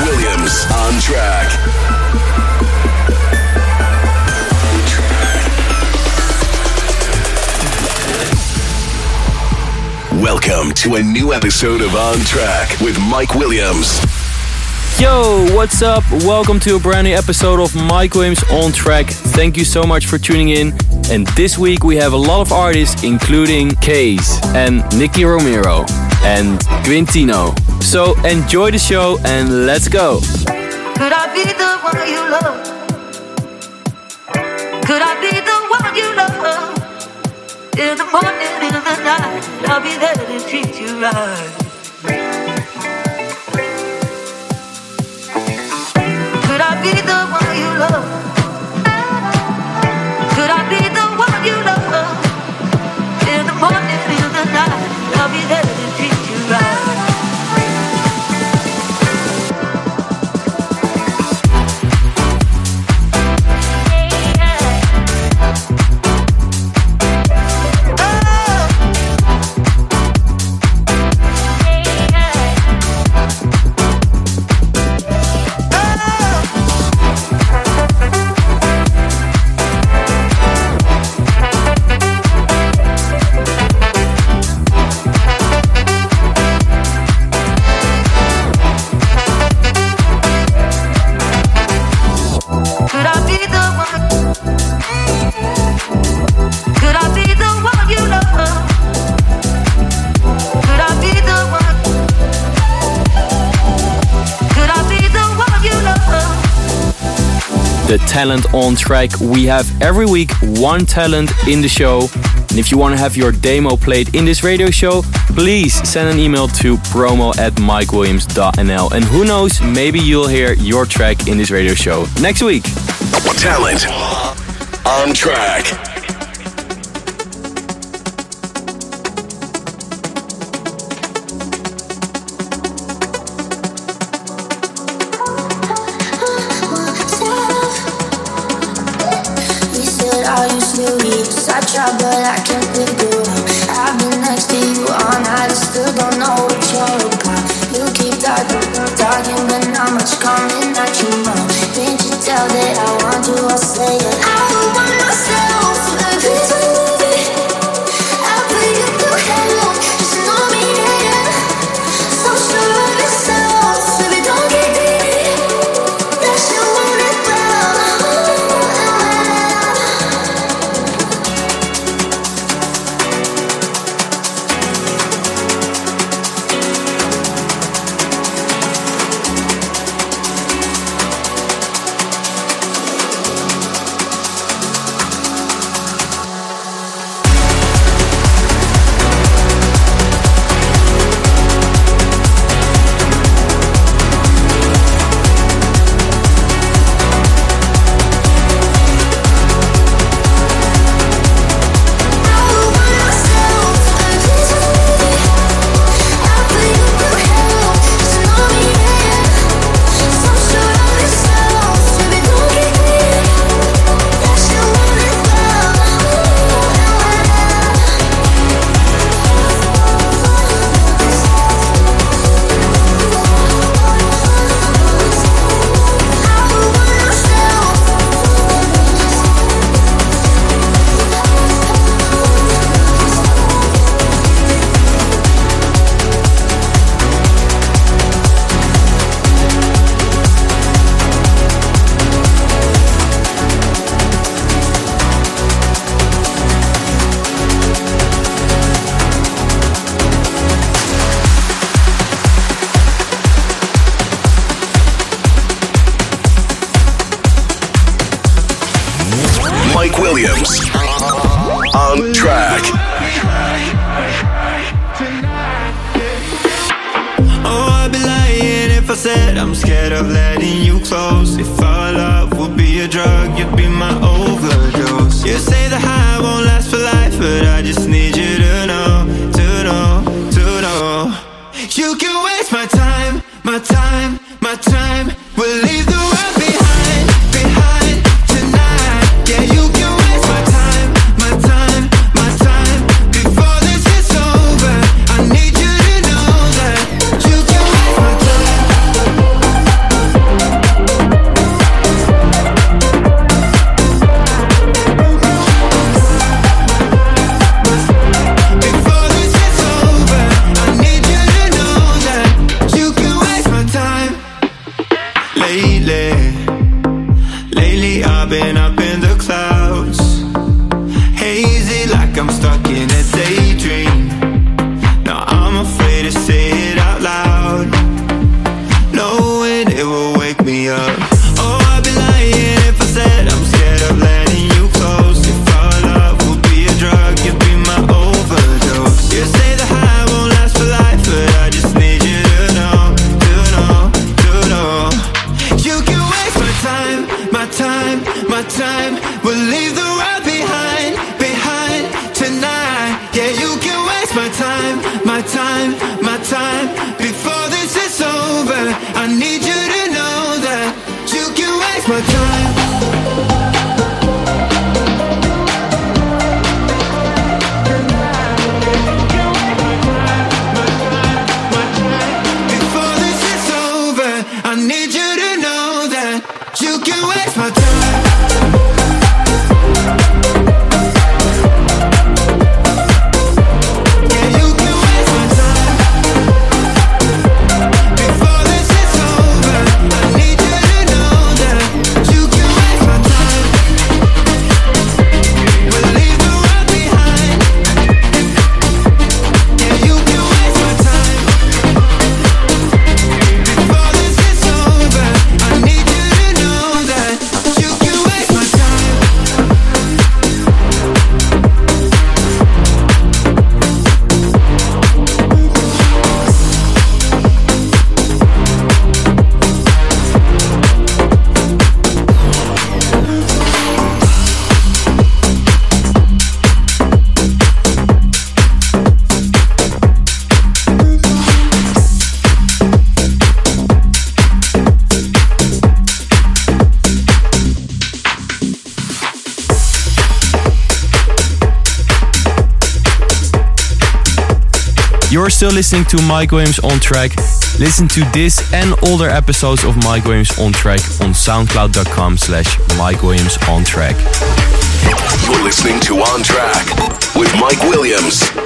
Williams. On track. Welcome to a new episode of On Track with Mike Williams. Yo, what's up? Welcome to a brand new episode of Mike Williams on Track. Thank you so much for tuning in. And this week we have a lot of artists, including KAAZE and Nicky Romero and Quintino. So enjoy the show and let's go. Could I be the one you love? Could I be the one you love? In the morning, in the night, I'll be there to treat you right. Could I be the one you love? Talent on track. We have every week one talent in the show. And if you want to have your demo played in this radio show, please send an email to promo at mikewilliams.nl. And who knows, maybe you'll hear your track in this radio show next week. Talent. On track. still listening to Mike Williams on track, listen to this and older episodes of Mike Williams on track on soundcloud.com slash Mike Williams on track. You're listening to On Track with Mike Williams.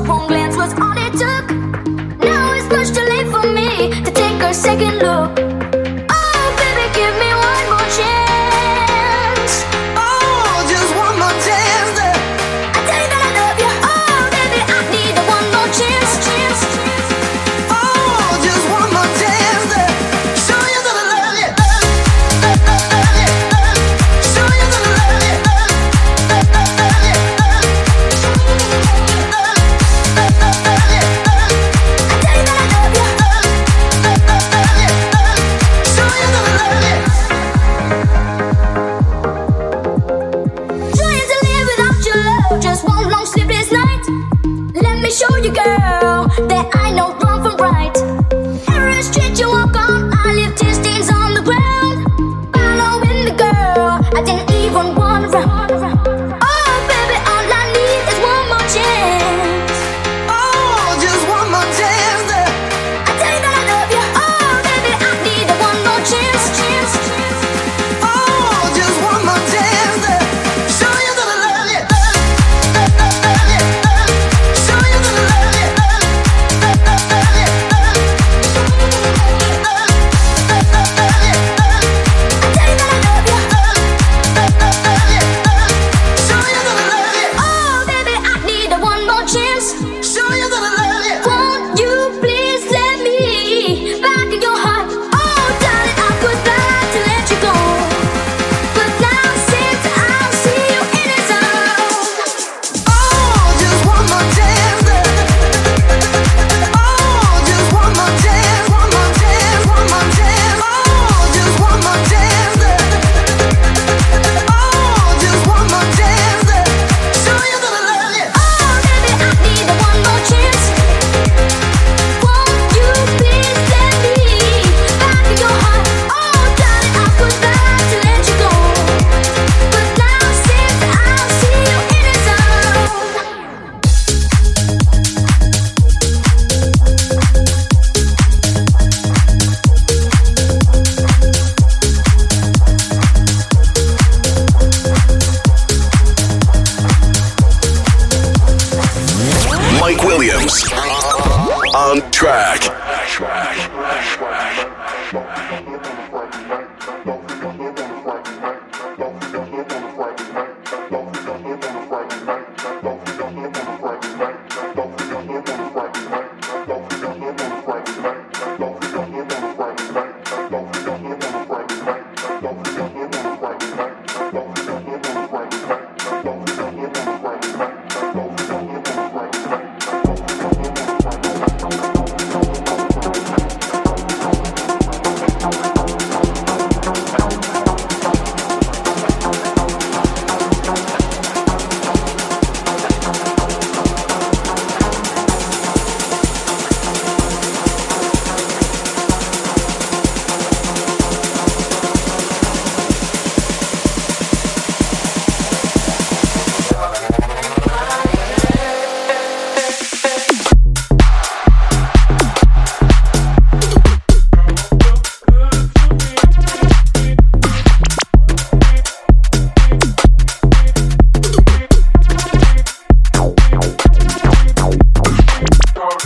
Just one glance was all it took. Now it's much too late for me to take a second look.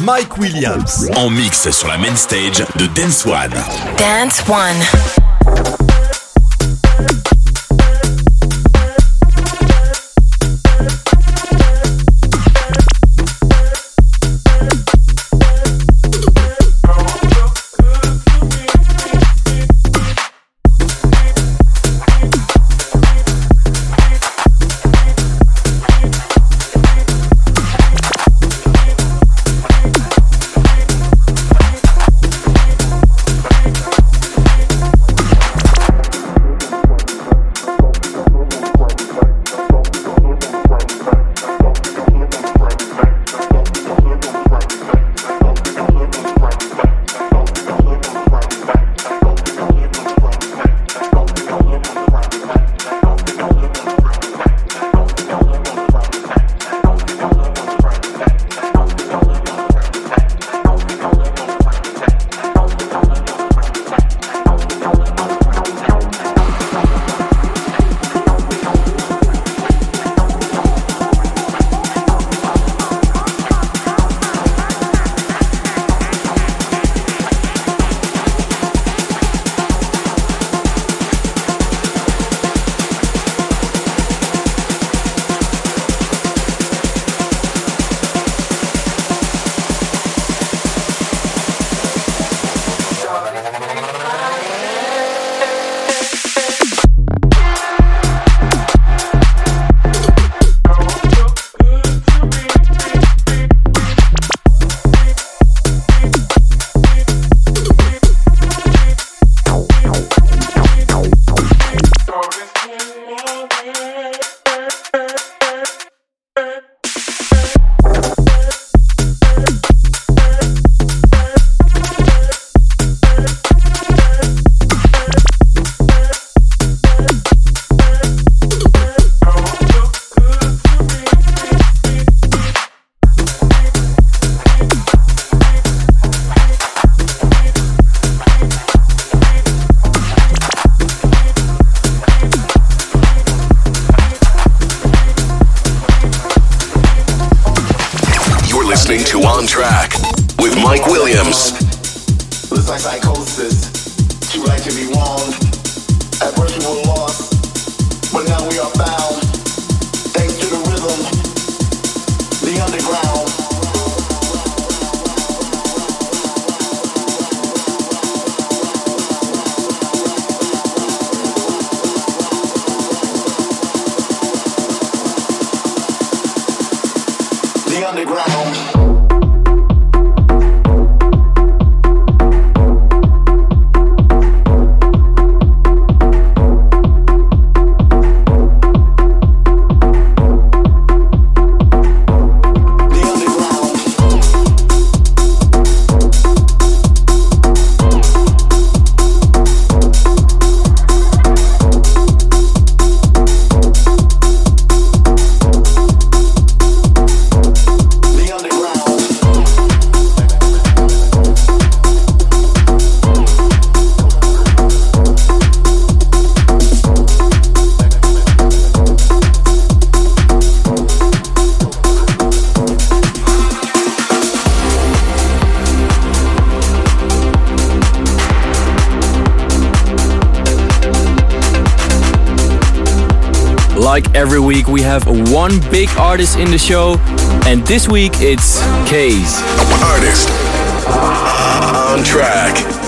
Mike Williams en mix sur la main stage de Dance One. Dance One. Like every week, we have one big artist in the show, and this week it's KAAZE. Artist. On Track.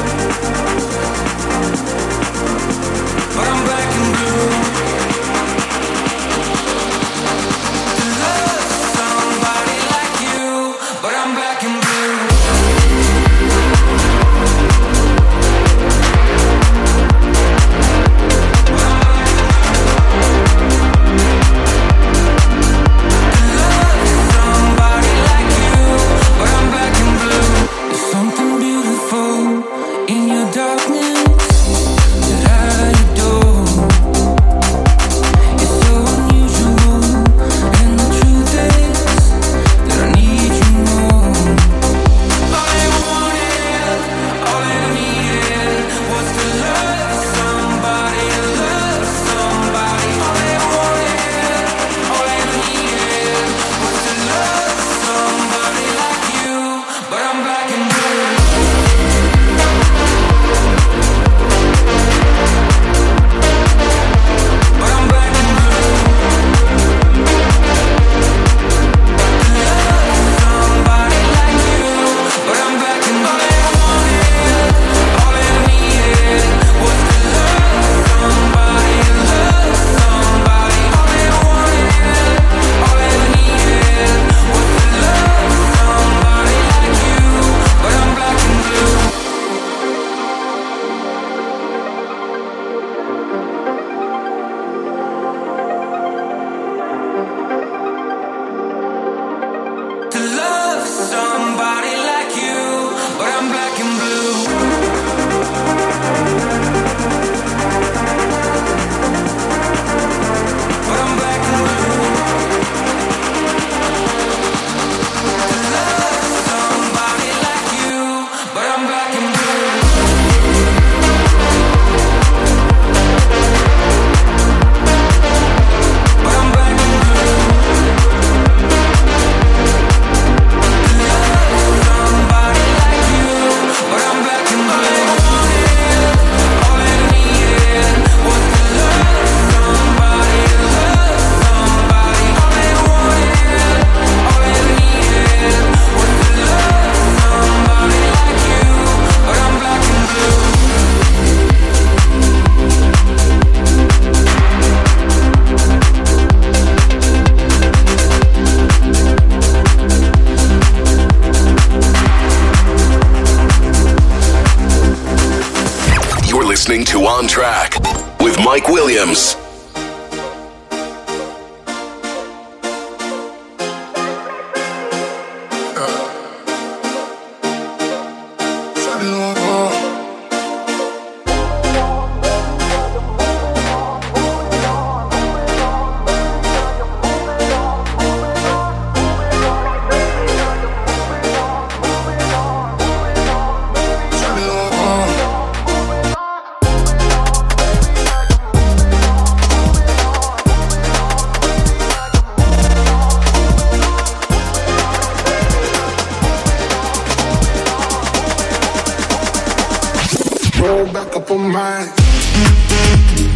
Track with Mike Williams. Roll back up on mine.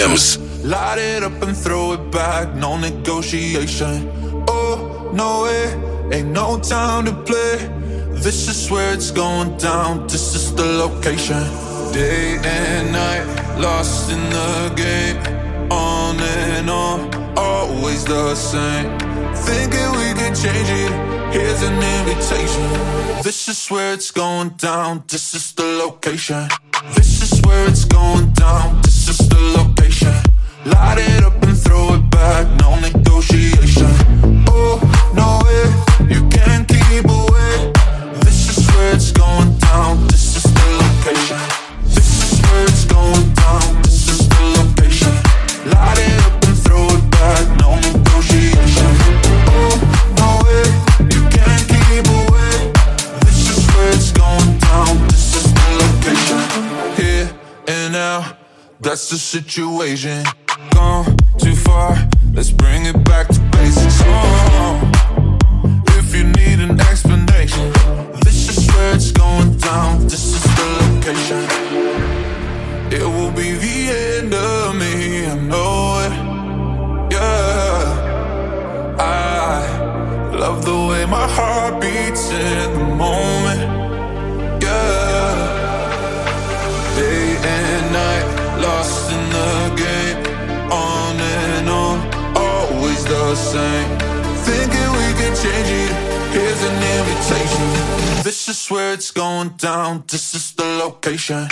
Williams. Light it up and throw it back, no negotiation. Oh, no way, ain't no time to play. This is where it's going down, this is the location. Day and night, lost in the game. On and on, always the same. Thinking we can change it. Here's an invitation. This is where it's going down. This is the location. This is where it's going situation. Gone too far. Let's bring it back This is the location.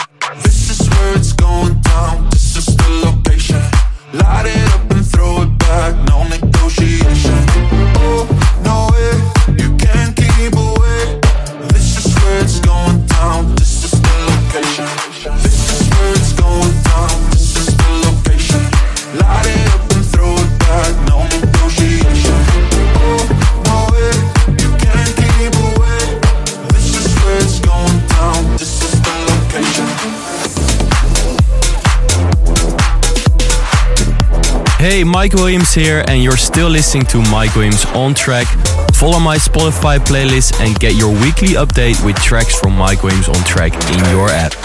Hey, Mike Williams here, and you're still listening to Mike Williams on track. Follow my Spotify playlist and get your weekly update with tracks from Mike Williams on track in your app.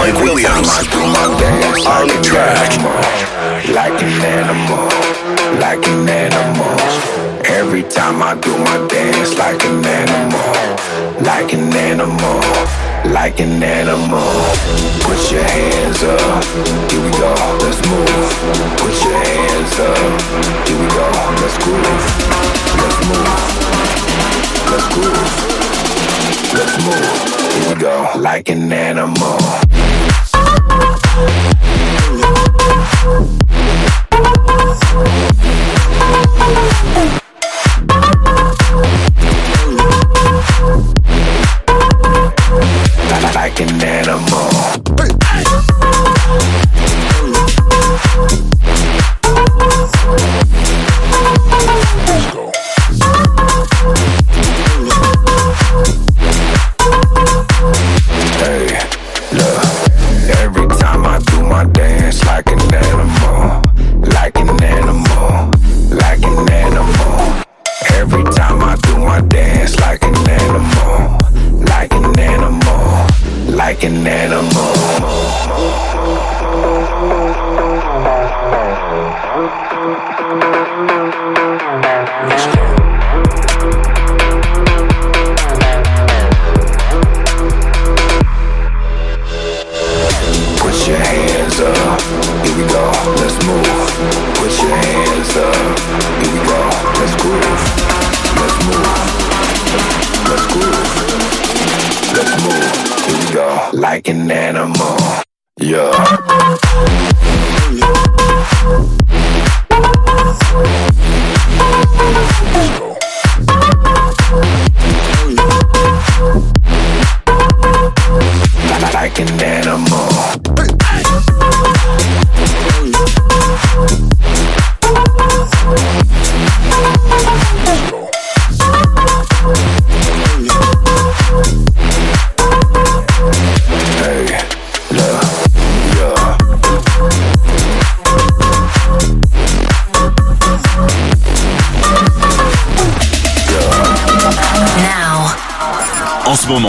Mike Williams on track. like an animal, like an animal. Every time I do my dance, like an animal, like an animal, like an animal. Put your hands up, here we go, let's move. Put your hands up, here we go, let's groove, let's move, let's groove, let's move. Here we go, like an animal. like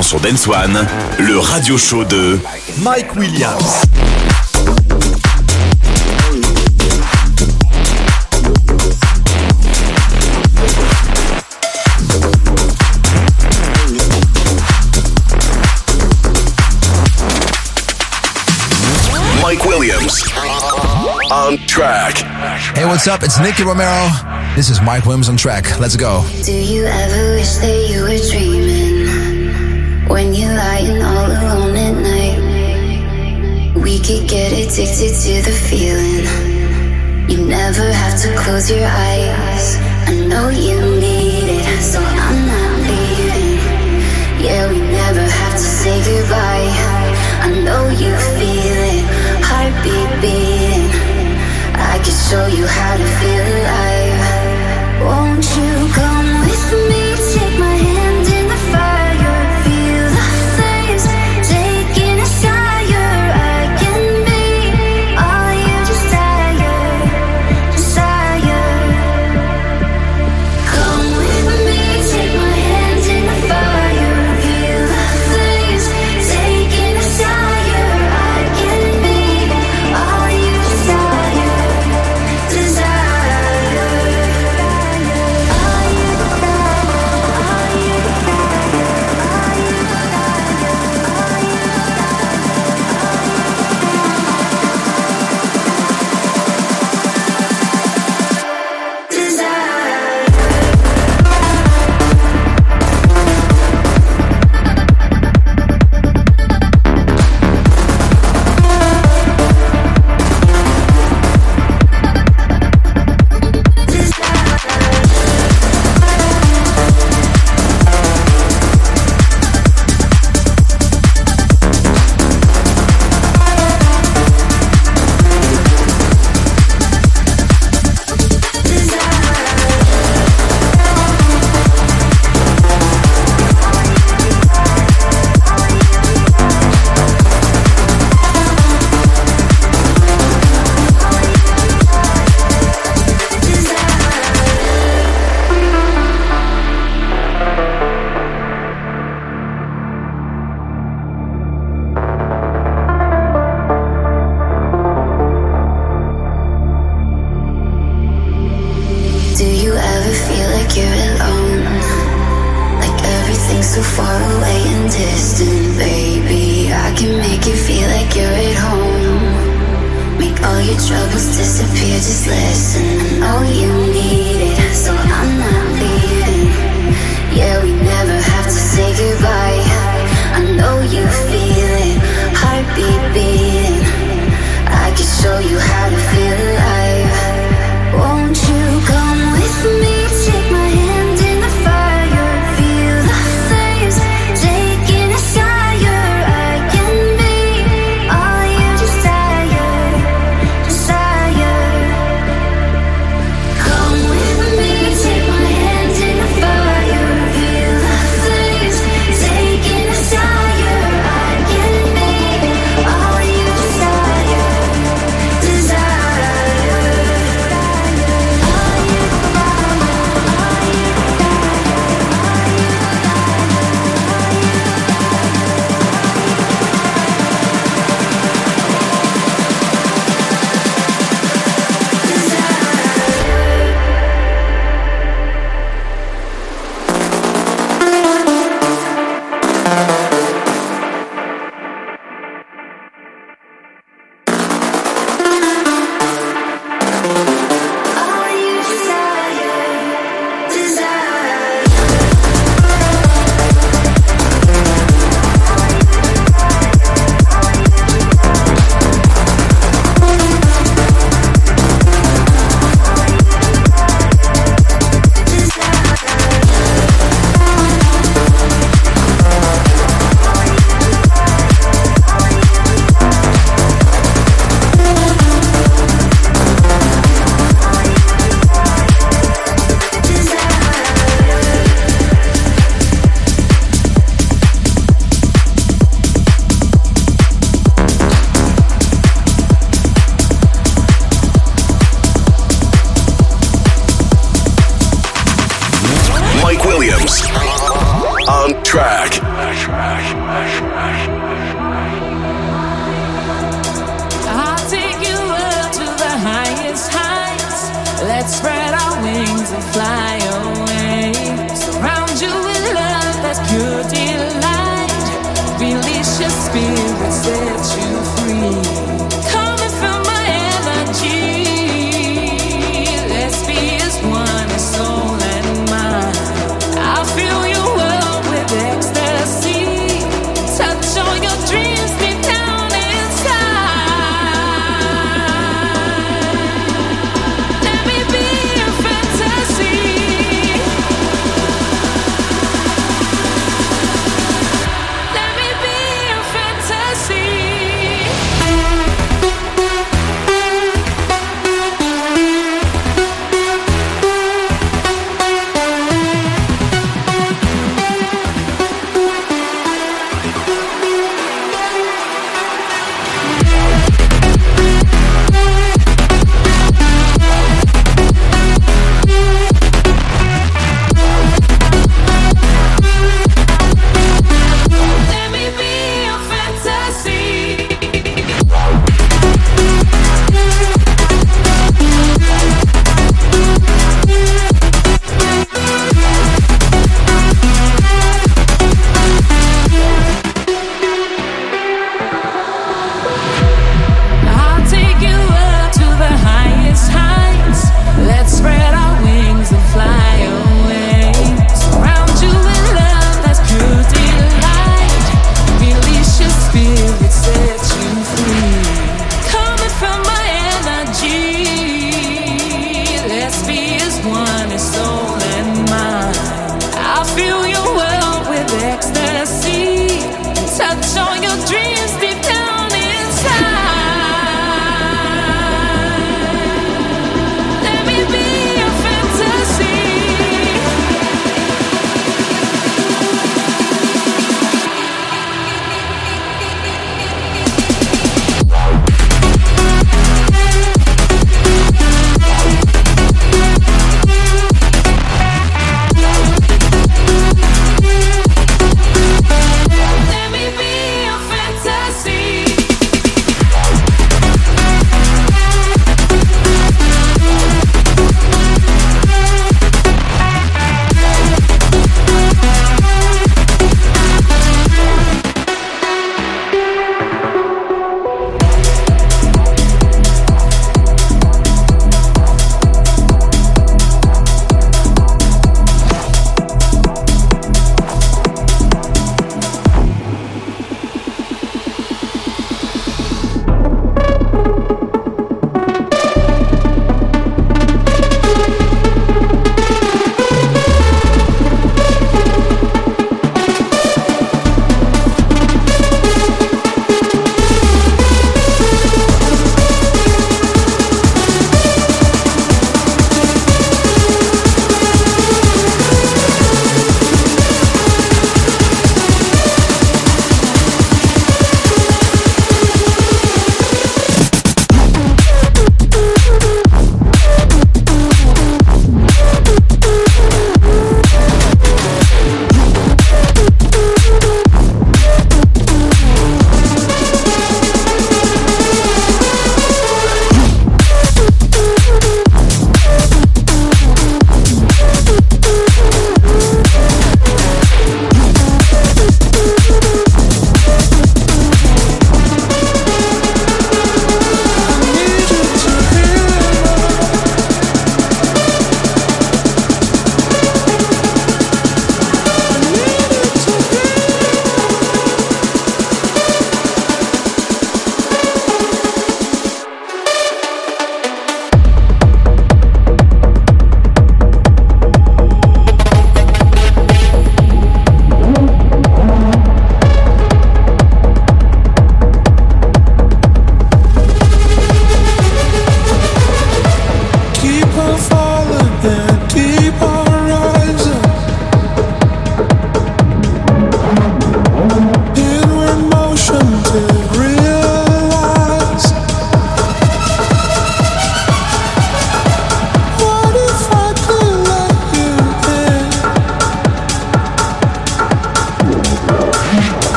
moment sur Dance One, le radio show de Mike Williams. Mike Williams on track. Hey, what's up? It's Nicky Romero. This is Mike Williams on track. Let's go. Do you ever wish that you were dreaming? when you're lying all alone at night. We could get addicted to the feeling. You never have to close your eyes. I know you need it, so I'm not leaving. Yeah, we never have to say goodbye. I know you feel it, heartbeat beating. I can show you how to feel alive. Won't you come? spirit set you free.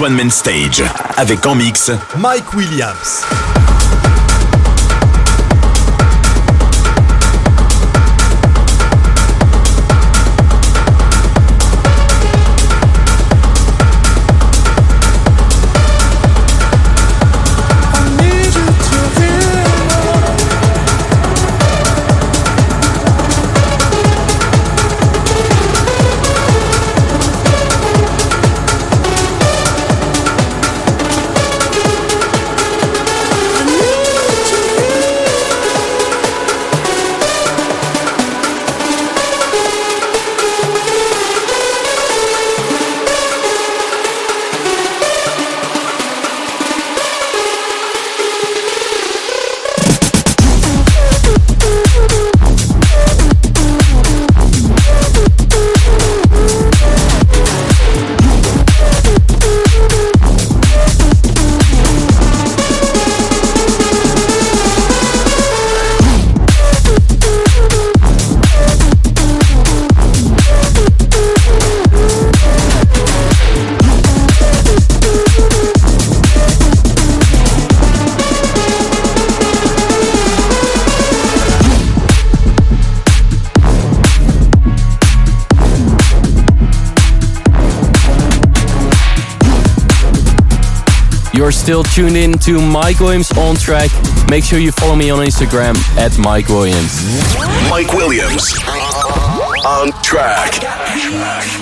One Main Stage. Avec en mix Mike Williams. You're still tuned in to Mike Williams on track. Make sure you follow me on Instagram at Mike Williams. Mike Williams on track.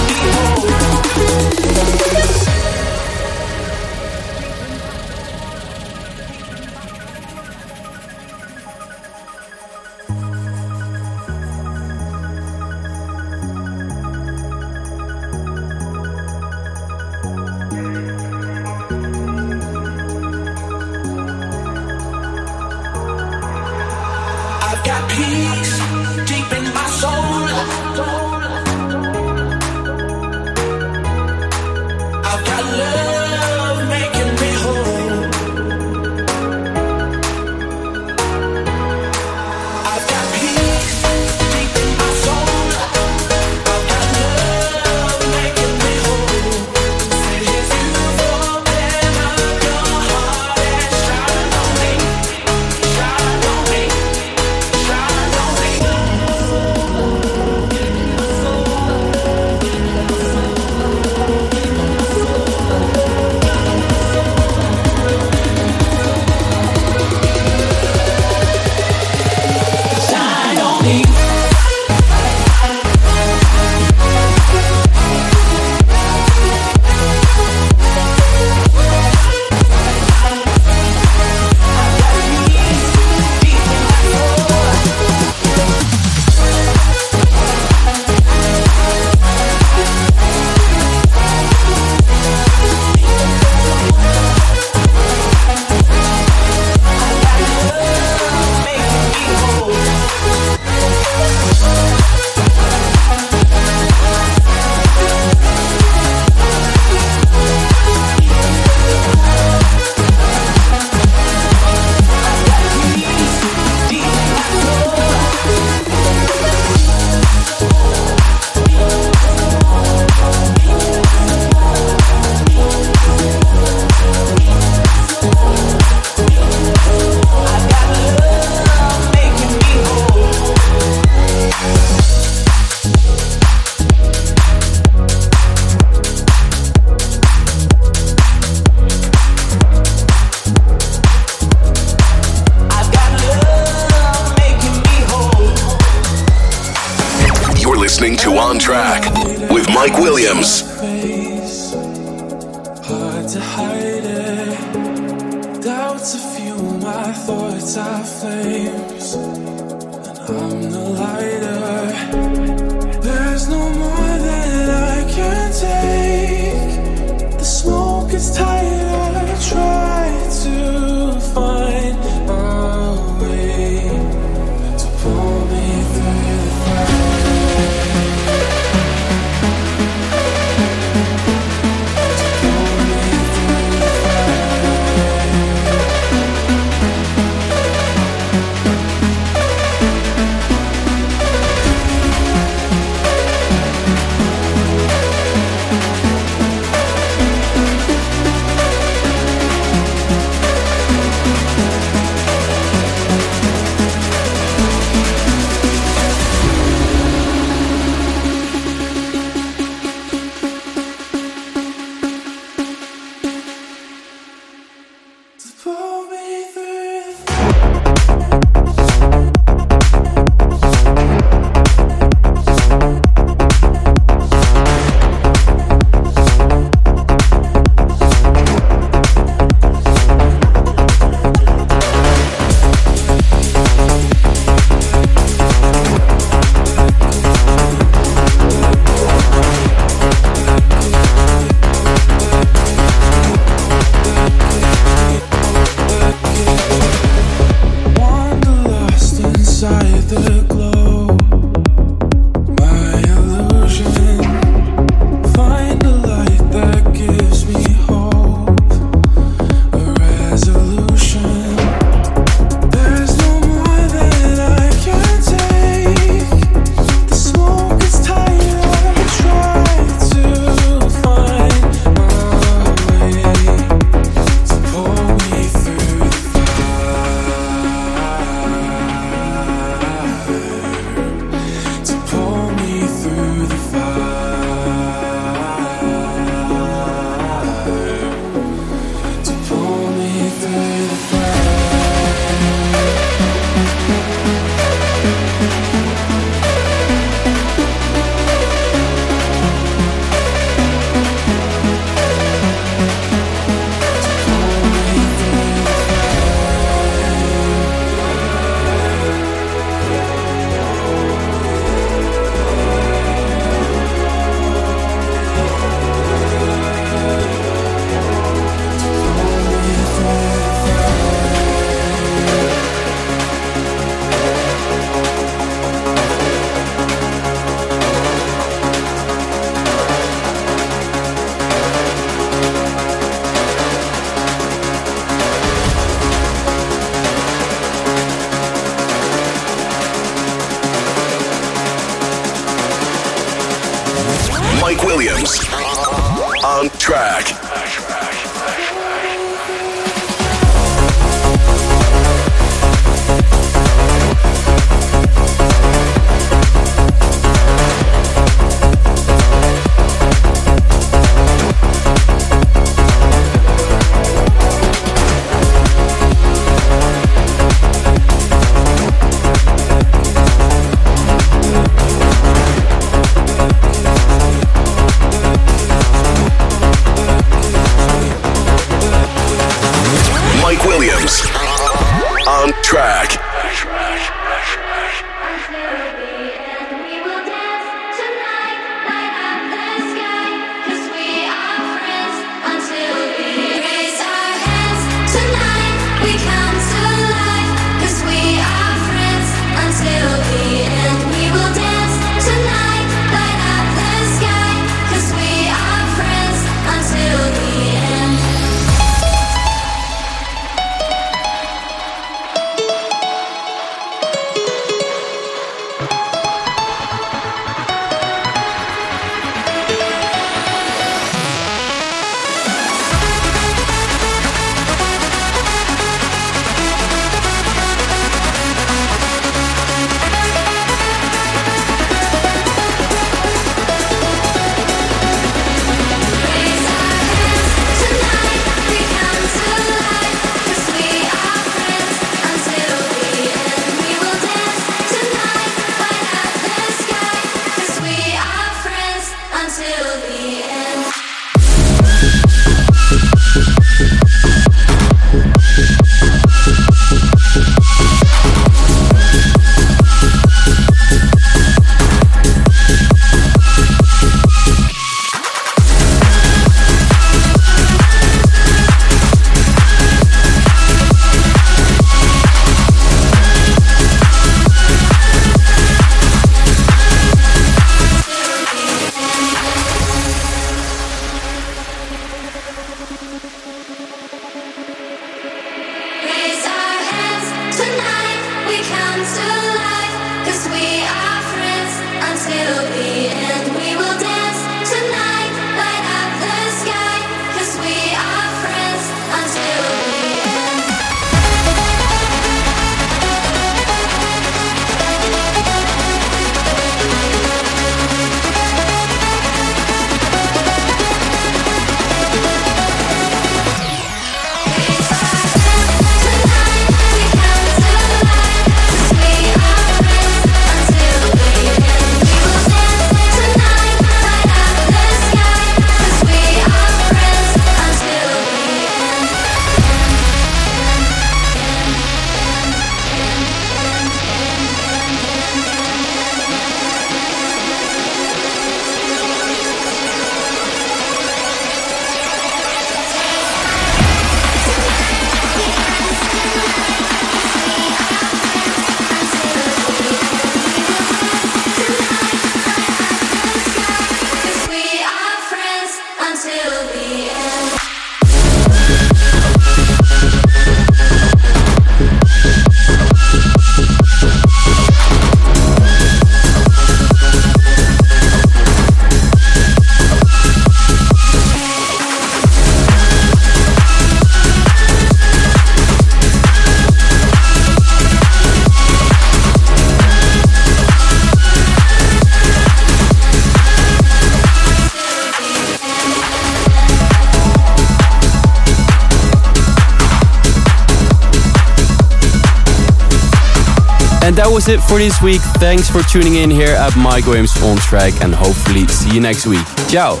That was it for this week. Thanks for tuning in here at Mike Williams On Track and hopefully see you next week. Ciao.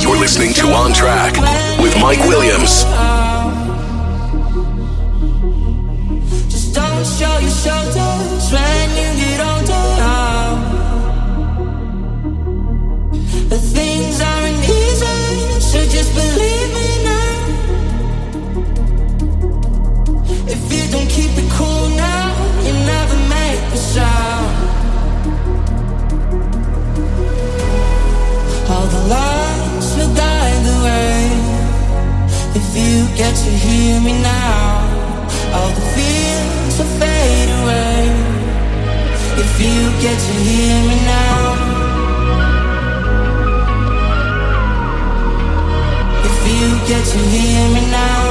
You're listening to On Track with Mike Williams. Get to hear me now. If you hear me now.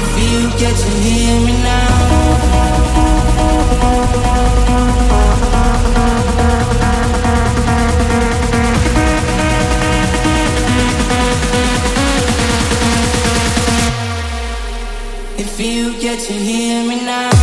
If you get to hear me now. You get to hear me now.